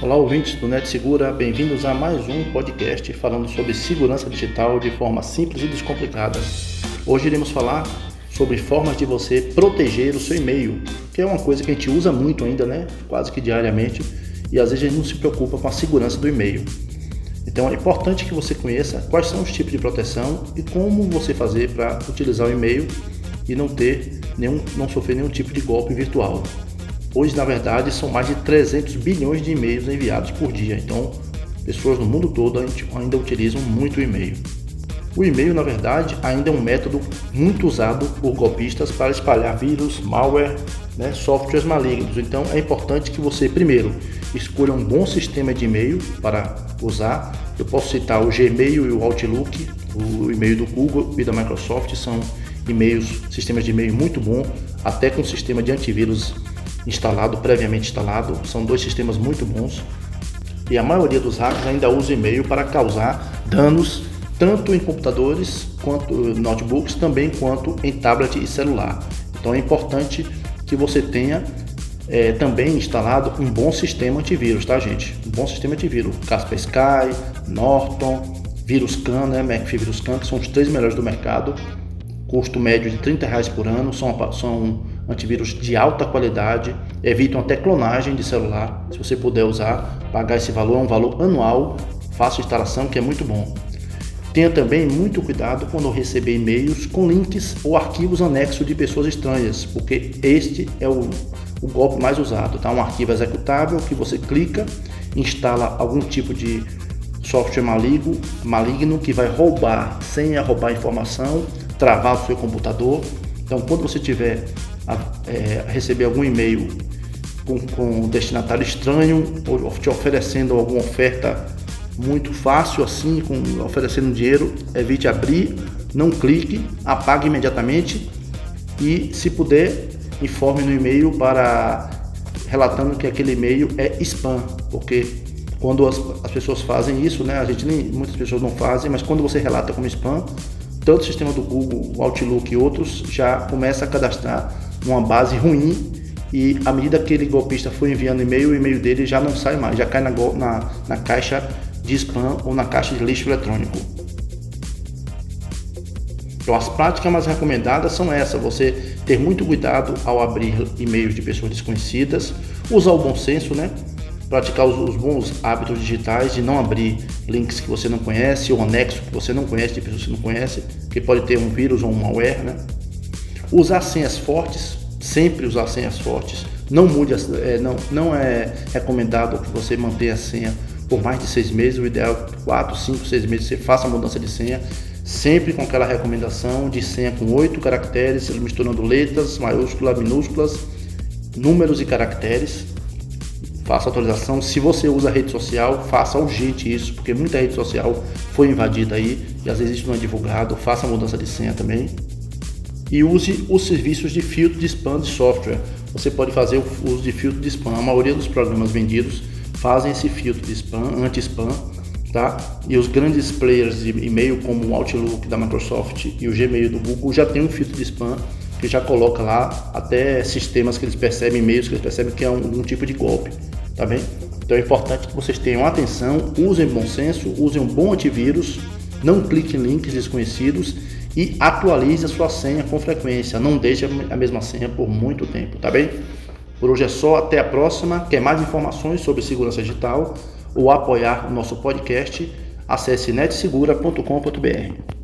Olá, ouvintes do Net Segura, bem-vindos a mais um podcast falando sobre segurança digital de forma simples e descomplicada. Hoje iremos falar sobre formas de você proteger o seu e-mail, que é uma coisa que a gente usa muito ainda, né? Quase que diariamente, e às vezes a gente não se preocupa com a segurança do e-mail. Então é importante que você conheça quais são os tipos de proteção e como você fazer para utilizar o e-mail e não ter nenhum, não sofrer nenhum tipo de golpe virtual. Hoje, na verdade, são mais de 300 bilhões de e-mails enviados por dia. Então, pessoas no mundo todo ainda utilizam muito o e-mail. O e-mail, na verdade, ainda é um método muito usado por golpistas para espalhar vírus, malware, né, softwares malignos. Então, é importante que você, primeiro, escolha um bom sistema de e-mail para usar. Eu posso citar o Gmail e o Outlook, o e-mail do Google e da Microsoft são e-mails, sistemas de e-mail muito bom, até com sistema de antivírus instalado, previamente instalado. São dois sistemas muito bons. E a maioria dos hackers ainda usa e-mail para causar danos tanto em computadores quanto notebooks, também quanto em tablet e celular. Então é importante que você tenha é, também instalado um bom sistema antivírus, tá gente? Um bom sistema antivírus, Kaspersky, Norton, VirusCan, né? McAfee VirusCan, que são os três melhores do mercado. Custo médio de 30 reais por ano, são, são antivírus de alta qualidade, evitam até clonagem de celular. Se você puder usar, pagar esse valor, é um valor anual, fácil instalação, que é muito bom. Tenha também muito cuidado quando receber e-mails com links ou arquivos anexos de pessoas estranhas, porque este é o, o golpe mais usado. Tá? Um arquivo executável que você clica, instala algum tipo de software maligno, maligno que vai roubar, sem roubar informação, travar o seu computador. Então, quando você tiver a, é, receber algum e-mail com, com um destinatário estranho ou te oferecendo alguma oferta muito fácil assim, com, oferecendo dinheiro, evite abrir, não clique, apague imediatamente e, se puder, informe no e-mail para relatando que aquele e-mail é spam, porque quando as, as, pessoas fazem isso, né, a gente nem, muitas pessoas não fazem, mas quando você relata como spam, tanto o sistema do Google, o Outlook e outros já começa a cadastrar uma base ruim e à medida que aquele golpista for enviando e-mail, o e-mail dele já não sai mais, já cai na, na, na caixa de spam ou na caixa de lixo eletrônico. Então as práticas mais recomendadas são essas, você ter muito cuidado ao abrir e-mails de pessoas desconhecidas, usar o bom senso, né? Praticar os, os, bons hábitos digitais de não abrir links que você não conhece ou anexo que você não conhece de pessoas que você não conhece, que pode ter um vírus ou um malware, né? Usar senhas fortes, sempre usar senhas fortes. Não mude, é, não, não é recomendado que você mantenha a senha por mais de seis meses. O ideal é 4, 5, 6 meses você faça a mudança de senha. Sempre com aquela recomendação de senha com oito caracteres, misturando letras, maiúsculas, minúsculas, números e caracteres. Faça atualização. Se você usa rede social, faça urgente isso, porque muita rede social foi invadida aí e às vezes isso não é divulgado. Faça a mudança de senha também e use os serviços de filtro de spam de software. Você pode fazer o uso de filtro de spam. A maioria dos programas vendidos fazem esse filtro de spam, anti-spam, tá? E os grandes players de e-mail como o Outlook da Microsoft e o Gmail do Google já tem um filtro de spam que já coloca lá até sistemas que eles percebem, e-mails que eles percebem que é um, um tipo de golpe, tá bem? Então é importante que vocês tenham atenção, usem bom senso, usem um bom antivírus, não cliquem em links desconhecidos e atualize a sua senha com frequência. Não deixe a mesma senha por muito tempo, tá bem? Por hoje é só, até a próxima. Quer mais informações sobre segurança digital ou apoiar o nosso podcast? Acesse netsegura.com.br.